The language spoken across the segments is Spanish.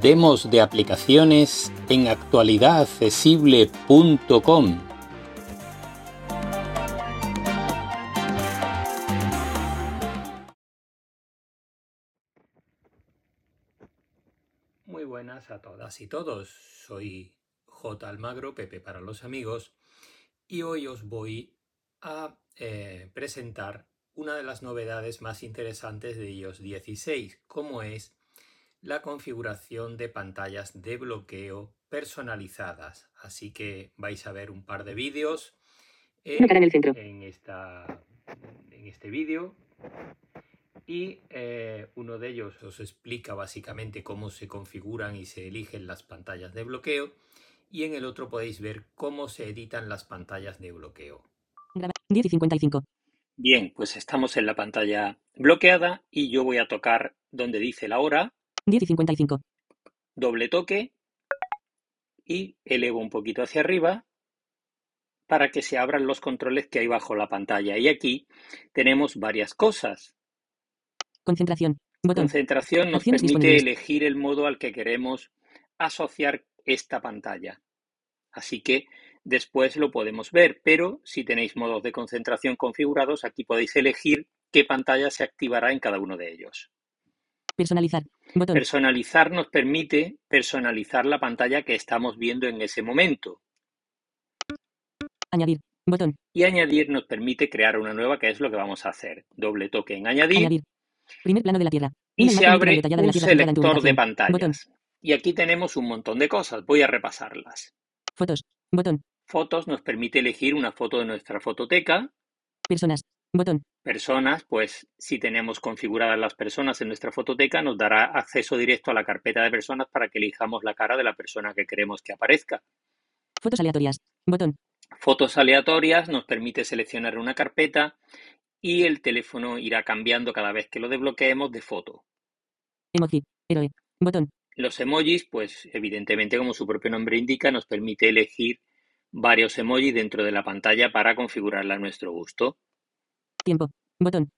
demos de aplicaciones en actualidadaccesible.com. Muy buenas a todas y todos. Soy J. Almagro, Pepe para los amigos, y hoy os voy a eh, presentar una de las novedades más interesantes de iOS 16, como es la configuración de pantallas de bloqueo personalizadas. Así que vais a ver un par de vídeos en, esta, en este vídeo y eh, uno de ellos os explica básicamente cómo se configuran y se eligen las pantallas de bloqueo y en el otro podéis ver cómo se editan las pantallas de bloqueo. 10 y 55. Bien, pues estamos en la pantalla bloqueada y yo voy a tocar donde dice la hora 10 y 55. Doble toque y elevo un poquito hacia arriba para que se abran los controles que hay bajo la pantalla. Y aquí tenemos varias cosas. Concentración. Concentración nos permite elegir el modo al que queremos asociar esta pantalla. Así que después lo podemos ver, pero si tenéis modos de concentración configurados, aquí podéis elegir qué pantalla se activará en cada uno de ellos. Personalizar. Personalizar nos permite personalizar la pantalla que estamos viendo en ese momento. Añadir. Botón. Y añadir nos permite crear una nueva, que es lo que vamos a hacer. Doble toque en añadir. Añadir. Primer plano de la Tierra. Y se abre un selector de pantallas. Y aquí tenemos un montón de cosas. Voy a repasarlas. Fotos. Botón. Fotos nos permite elegir una foto de nuestra fototeca. Personas. Botón. Personas, pues si tenemos configuradas las personas en nuestra fototeca, nos dará acceso directo a la carpeta de personas para que elijamos la cara de la persona que queremos que aparezca. Fotos aleatorias. Botón. Fotos aleatorias nos permite seleccionar una carpeta y el teléfono irá cambiando cada vez que lo desbloqueemos de foto. Emoji. Héroe. Botón. Los emojis, pues evidentemente como su propio nombre indica, nos permite elegir varios emojis dentro de la pantalla para configurarla a nuestro gusto. Tiempo. Botón.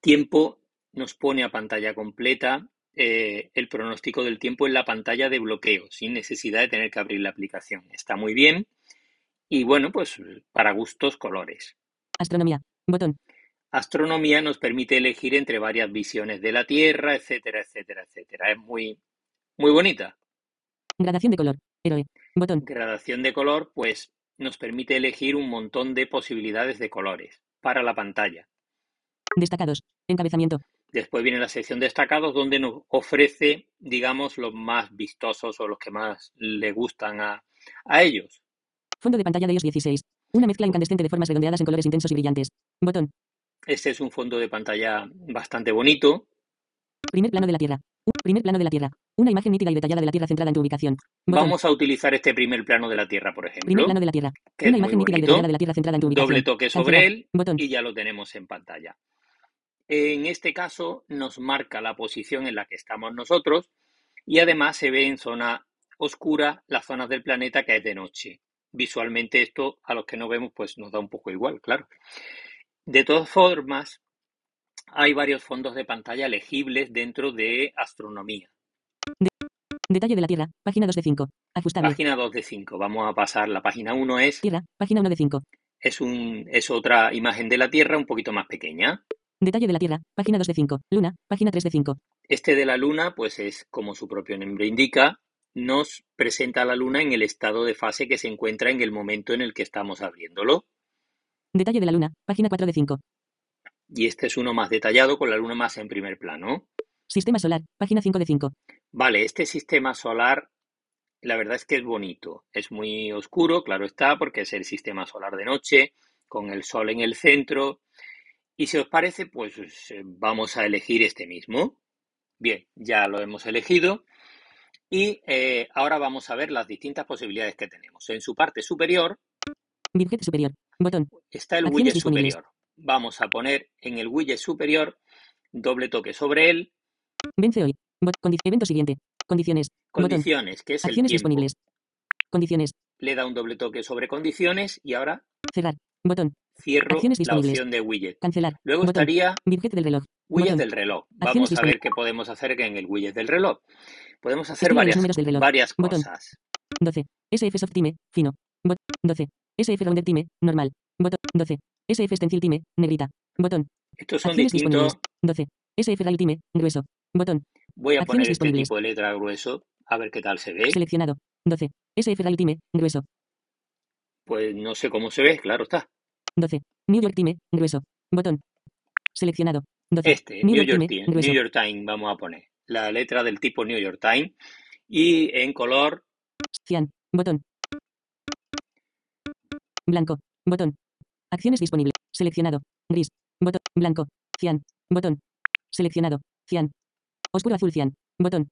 Tiempo nos pone a pantalla completa eh, el pronóstico del tiempo en la pantalla de bloqueo, sin necesidad de tener que abrir la aplicación. Está muy bien. Y bueno, pues para gustos, colores. Astronomía. Botón. Astronomía nos permite elegir entre varias visiones de la Tierra, etcétera, etcétera, etcétera. Es muy, muy bonita. Gradación de color. Héroe. Botón. Gradación de color, pues nos permite elegir un montón de posibilidades de colores para la pantalla. Destacados. Encabezamiento. Después viene la sección destacados donde nos ofrece, digamos, los más vistosos o los que más le gustan a, ellos. Fondo de pantalla de iOS 16. Una mezcla incandescente de formas redondeadas en colores intensos y brillantes. Botón. Este es un fondo de pantalla bastante bonito. Primer plano de la Tierra. Primer plano de la Tierra. Una imagen nítida y detallada de la Tierra centrada en tu ubicación. Vamos a utilizar este primer plano de la Tierra, por ejemplo. Primer plano de la Tierra. Una imagen nítida y detallada de la Tierra centrada en tu ubicación. Doble toque sobre él y ya lo tenemos en pantalla. En este caso nos marca la posición en la que estamos nosotros y además se ve en zona oscura las zonas del planeta que es de noche. Visualmente esto a los que no vemos pues nos da un poco igual, claro. De todas formas, hay varios fondos de pantalla elegibles dentro de astronomía. detalle de la Tierra, página 2 de 5. Ajustable. Página 2 de 5. Vamos a pasar. La página 1 es. Tierra, página 1 de 5. Es, un, es otra imagen de la Tierra un poquito más pequeña. Detalle de la Tierra, página 2 de 5. Luna, página 3 de 5. Este de la Luna, pues es como su propio nombre indica, nos presenta a la Luna en el estado de fase que se encuentra en el momento en el que estamos abriéndolo. Detalle de la Luna, página 4 de 5. Y este es uno más detallado con la luna más en primer plano. Sistema solar, página 5 de 5. Vale, este sistema solar, la verdad es que es bonito. Es muy oscuro, claro está, porque es el sistema solar de noche, con el sol en el centro. Y si os parece, pues eh, vamos a elegir este mismo. Bien, ya lo hemos elegido. Y eh, ahora vamos a ver las distintas posibilidades que tenemos. En su parte superior. superior. Botón. Está el widget superior vamos a poner en el widget superior, doble toque sobre él. Vence hoy. evento siguiente. Condiciones. Condiciones, que es Acciones tiempo. disponibles. Condiciones. Le da un doble toque sobre condiciones y ahora cerrar. Botón. Cierro la opción de widget. Cancelar. Luego estaría widget del reloj. Widget Botón. del reloj. Vamos a ver qué podemos hacer en el widget del reloj. Podemos hacer varias, varias Botón. cosas. 12. SF Soft Time, fino. Bot 12. SF Rounded Time, normal. Botón. 12. SF Stencil Time, negrita. Botón. Estos son Acciones distintos. disponibles. 12. SF Rail Time, grueso. Botón. Voy a Acciones poner este tipo de letra grueso, a ver qué tal se ve. Seleccionado. 12. SF Rail Time, grueso. Pues no sé cómo se ve, claro está. 12. New York Time, grueso. Botón. Seleccionado. 12. Este, New New York York, Time, grueso. New York Times, vamos a poner. La letra del tipo New York Times. Y en color, Cian. Botón. Blanco. Botón. Acciones disponibles. Seleccionado. Gris. Botón. Blanco. Cian. Botón. Seleccionado. Cian. Oscuro azul cian. Botón.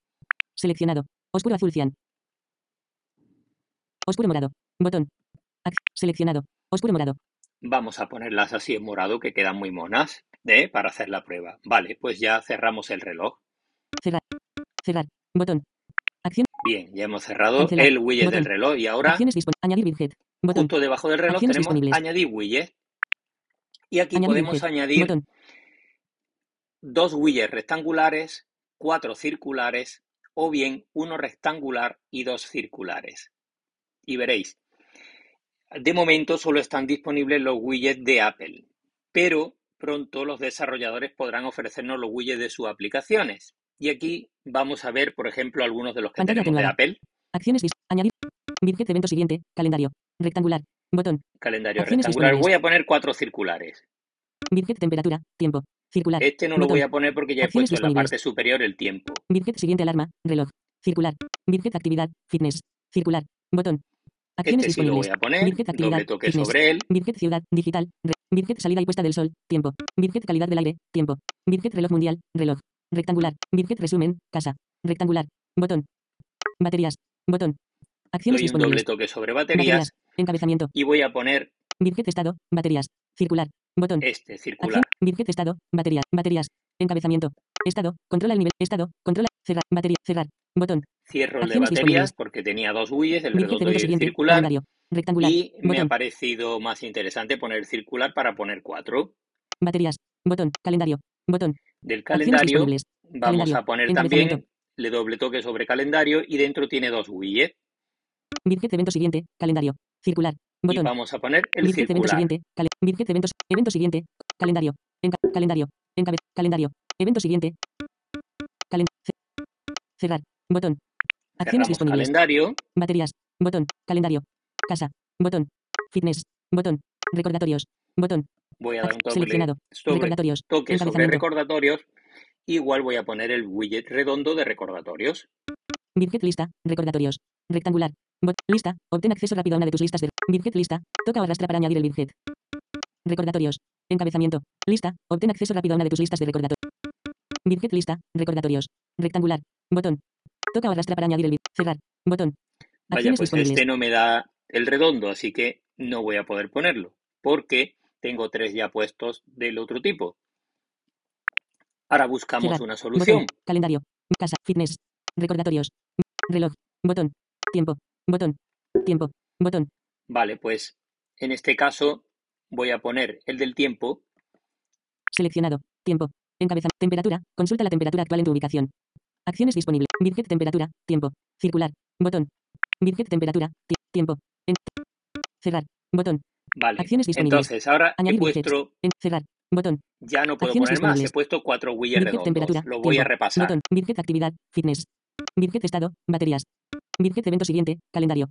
Seleccionado. Oscuro azul cian. Oscuro morado. Botón. Ac- seleccionado. Oscuro morado. vamos a ponerlas así en morado, que quedan muy monas, ¿eh? para hacer la prueba. Vale, pues ya cerramos el reloj. Cerrar. Cerrar. Botón. Acción. Bien, ya hemos cerrado Cancelar. el widget Botón. del reloj y ahora Acciones disponibles. Añadir widget. Botón. justo debajo del reloj Acciones tenemos añadir widget. Y aquí Añadir podemos widget. añadir Botón. dos widgets rectangulares, cuatro circulares o bien uno rectangular y dos circulares. Y veréis, de momento solo están disponibles los widgets de Apple, pero pronto los desarrolladores podrán ofrecernos los widgets de sus aplicaciones. Y aquí vamos a ver, por ejemplo, algunos de los que Pantalla tenemos de. Apple. Acciones Añadir. Widget evento siguiente. Calendario. Rectangular. Botón. Calendario Acciones rectangular. disponibles. Voy a poner cuatro circulares. Widget temperatura. Tiempo. Circular. Este no lo voy a poner porque ya he Acciones puesto en la disponibles. parte superior el tiempo. Widget siguiente alarma. Reloj. Circular. Widget actividad. Fitness. Circular. Botón. Acciones Este sí lo disponibles. voy a poner. Widget actividad. Doble toque Fitness. sobre él. Widget ciudad. Digital. Widget salida y puesta del sol. Tiempo. Widget calidad del aire. Tiempo. Widget reloj mundial. Reloj. Rectangular. Widget resumen. Casa. Rectangular. Botón. Baterías. Botón. Acciones Doy un doble disponibles. toque sobre baterías Baterías. Encabezamiento. y voy a poner Widget estado. Baterías. Circular. Botón. este Acción. circular. Widget estado. Baterías. Baterías. Encabezamiento. Estado. Controla el nivel. Estado. Controla. Cerrar. Batería. Cerrar. Botón. Cierro el de baterías disponibles. porque tenía dos widgets, el Widget redondo y el siguiente. circular. Calendario. Rectangular. Y me ha Botón. parecido más interesante poner circular para poner cuatro. Baterías. Botón. Calendario. Botón. Del calendario vamos Calendario. a poner también, le doble toque sobre calendario y dentro tiene dos widgets. Widget evento siguiente. Calendario. Circular. Y Botón. vamos a poner el Widget evento circular. siguiente. Cale Widget eventos. Evento siguiente. Calendario. Enca- calendario. Encabe calendario. Evento siguiente. Calen ce- cerrar. Botón. Acciones Cerramos disponibles. calendario. Baterías. Botón. Calendario. Casa. Botón. Fitness. Botón. Recordatorios. Botón. Voy a dar un doble seleccionado. sobre, Recordatorios. toque sobre recordatorios. Igual voy a poner el widget redondo de recordatorios. Widget lista. Recordatorios. Rectangular. Bot lista. Obtén acceso rápido a una de tus listas de widget lista. Toca o arrastra para añadir el widget. Recordatorios. Encabezamiento. Lista. Obtén acceso rápido a una de tus listas de recordatorios. Widget lista. Recordatorios. Rectangular. Botón. Toca o arrastra para añadir el widget. Cerrar. Botón. Vaya, Acciones pues este no me da el redondo, así que no voy a poder ponerlo, porque tengo tres ya puestos del otro tipo. Ahora buscamos Cerrar. una solución. Botón. Calendario. Casa. Fitness. Recordatorios. Reloj. Botón. Tiempo. Botón. Tiempo. Botón. Vale, pues en este caso voy a poner el del tiempo. Seleccionado. Tiempo. Encabeza. Temperatura. Consulta la temperatura actual en tu ubicación. Acciones disponibles. Widget temperatura. Tiempo. Circular. Botón. Widget temperatura. ti- tiempo. En- cerrar. Botón. Vale, Acciones disponibles. entonces ahora he Añadir widgets. puesto, En- cerrar. Botón. ya no puedo Acciones poner más, he puesto cuatro widgets Widget redondos. temperatura. Lo voy a repasar. Botón. Widget actividad. Fitness. Widget estado. Baterías. Widget evento siguiente. Calendario.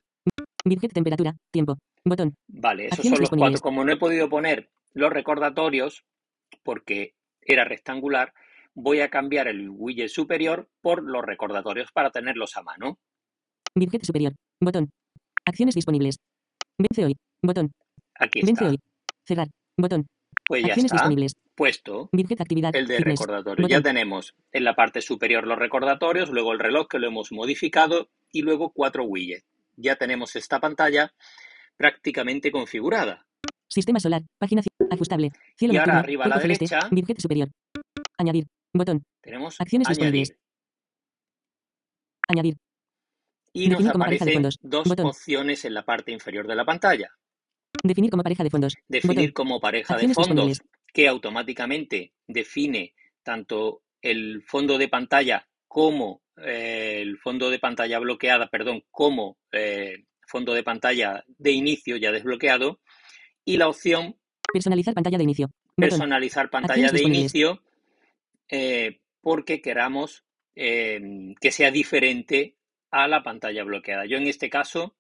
Widget temperatura. Tiempo. Botón. Vale, esos Acciones son los cuatro. Como no he podido poner los recordatorios, porque era rectangular, voy a cambiar el widget superior por los recordatorios para tenerlos a mano. Widget superior. Botón. Acciones disponibles. Vence hoy. Botón. Aquí Vence está. hoy. Cerrar. Botón. Pues ya Acciones está disponibles. puesto Widget actividad. el de recordatorios. Ya tenemos en la parte superior los recordatorios, luego el reloj que lo hemos modificado y luego cuatro widgets. Ya tenemos esta pantalla prácticamente configurada. Sistema solar. Página ajustable. Cielo Y ahora arriba a la derecha superior. Añadir. Botón. tenemos Acciones añadir. disponibles. Añadir. Y nos Definir como pareja de aparecen fondos. dos Botón. opciones en la parte inferior de la pantalla. Definir como pareja de fondos. Definir Botón. como pareja de fondos, que automáticamente define tanto el fondo de pantalla como eh, el fondo de pantalla bloqueada, perdón, como eh, fondo de pantalla de inicio ya desbloqueado y la opción Personalizar pantalla de inicio. Personalizar pantalla de inicio eh, porque queramos eh, que sea diferente a la pantalla bloqueada. Yo en este caso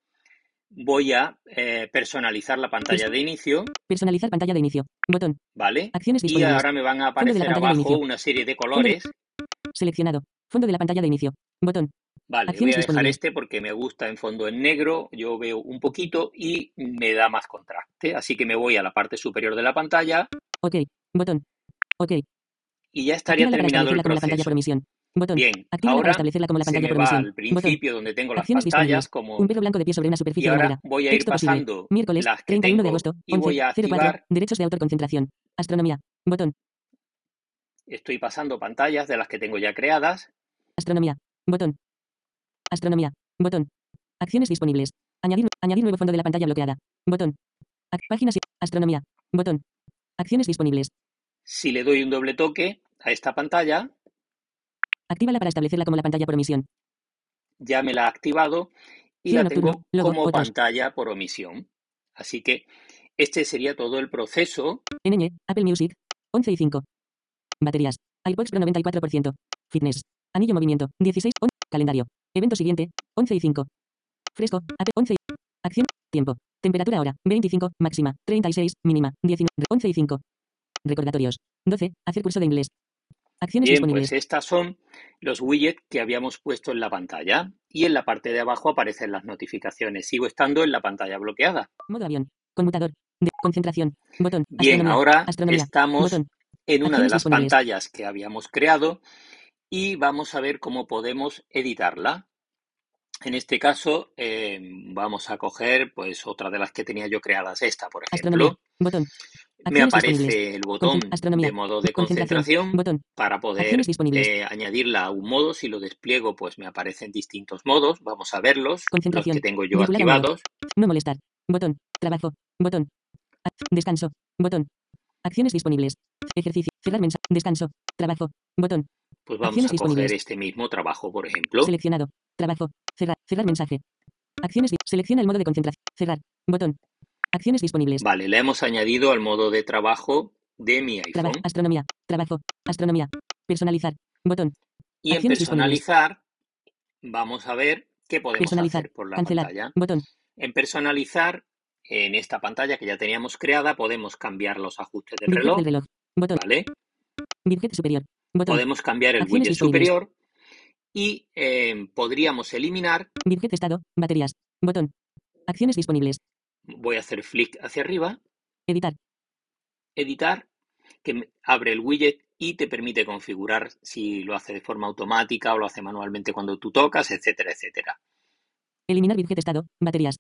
voy a eh, personalizar la pantalla de inicio, Personalizar pantalla de inicio. Botón. ¿vale? Acciones Y disponibles. ahora me van a aparecer abajo una serie de colores. Seleccionado. Fondo de la pantalla de inicio. Botón. Vale, voy a dejar este porque me gusta en fondo en negro, yo veo un poquito y me da más contraste. Así que me voy a la parte superior de la pantalla Ok. Botón. Ok. y ya estaría Actívala para terminado el la pantalla por proceso. omisión. Botón. Bien, Actívala para ahora establecerla como la se pantalla me por va omisión. al Botón. principio donde tengo las Acciones pantallas como Un perro blanco de pie sobre una y superficie ahora movida. voy a ir Texto posible. pasando Miércoles, las que 31 de tengo agosto, y voy 11, a 04. activar, Derechos de autor concentración. Astronomía. Botón. Estoy pasando pantallas de las que tengo ya creadas. Astronomía. Botón. Astronomía. Botón. Acciones disponibles. Añadir, añadir nuevo fondo de la pantalla bloqueada. Botón. Ac- páginas. y- Astronomía. Botón. Acciones disponibles. Si le doy un doble toque a esta pantalla, Actívala para establecerla como la pantalla por omisión. ya me la ha activado y la tengo nocturno, logo, como pantalla por omisión. Así que este sería todo el proceso. NN, Apple Music. 11 y 5. Baterías. iPods Pro 94%. Fitness. Anillo movimiento. 16. on- calendario. Evento siguiente. 11 y 5. Fresco. Apple 11 y... Acción. Tiempo. Temperatura hora. 25. Máxima. 36. Mínima. 19. 11 y 5. Recordatorios. 12. Hacer curso de inglés. Acciones Bien, disponibles. pues estas son los widgets que habíamos puesto en la pantalla y en la parte de abajo aparecen las notificaciones. Sigo estando en la pantalla bloqueada. Modo avión. Conmutador. De concentración. Botón. Bien, Astronomía. ahora Astronomía. estamos Botón. En una de las pantallas que habíamos creado y vamos a ver cómo podemos editarla. En este caso, eh, vamos a coger pues otra de las que tenía yo creadas, esta, por ejemplo. Botón. Me aparece el botón astronomía. de modo de Concentración. Botón. para poder eh, añadirla a un modo. Si lo despliego, pues me aparecen distintos modos. Vamos a verlos, los que tengo yo Vincular activados. No molestar. Botón. Trabajo. Botón. Descanso. Botón. Acciones disponibles. Ejercicio. Cerrar mensaje. Descanso. Trabajo. Botón. Pues vamos Acciones a coger este mismo trabajo, por ejemplo. Seleccionado. Trabajo. Cerrar. Cerrar mensaje. Acciones. Selecciona el modo de concentración. Cerrar. Botón. Acciones disponibles. Vale, le hemos añadido al modo de trabajo de mi Traba- iPhone. astronomía. Trabajo. Astronomía. Personalizar. Botón. Y en acciones disponibles. personalizar, vamos a ver qué podemos Personalizar. hacer por la Cancelar. pantalla. Botón. En personalizar, en esta pantalla que ya teníamos creada, podemos cambiar los ajustes del reloj, del reloj. Botón. ¿vale? Widget superior. Botón. Podemos cambiar el Acciones widget superior y eh, podríamos eliminar, Widget estado. Baterías. Botón. Acciones disponibles. voy a hacer flick hacia arriba, Editar. editar, que abre el widget y te permite configurar si lo hace de forma automática o lo hace manualmente cuando tú tocas, etcétera, etcétera. Eliminar widget estado. Baterías.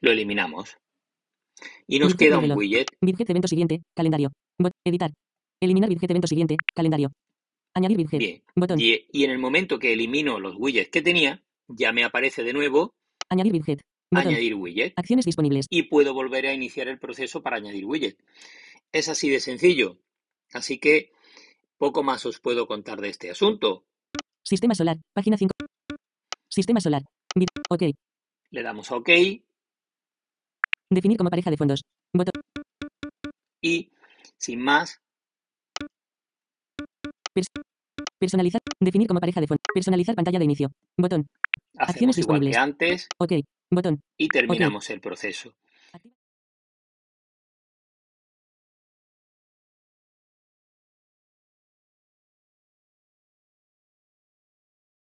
Lo eliminamos. Y nos queda un widget. Widget evento siguiente. Calendario. Bot. Editar. Eliminar widget evento siguiente. Calendario. Añadir widget. Bien. Botón. Y, y en el momento que elimino los widgets que tenía, ya me aparece de nuevo Añadir widget. Botón. añadir widget. Acciones disponibles. y puedo volver a iniciar el proceso para añadir widget. Es así de sencillo. Así que poco más os puedo contar de este asunto. Sistema solar. Página 5. Sistema solar. Ok. Le damos a OK Definir como pareja de fondos. Botón. y sin más, Personalizar. Definir como pareja de fondos. Personalizar pantalla de inicio. Botón. hacemos Acciones igual que disponibles. antes Ok. Botón. y terminamos el proceso.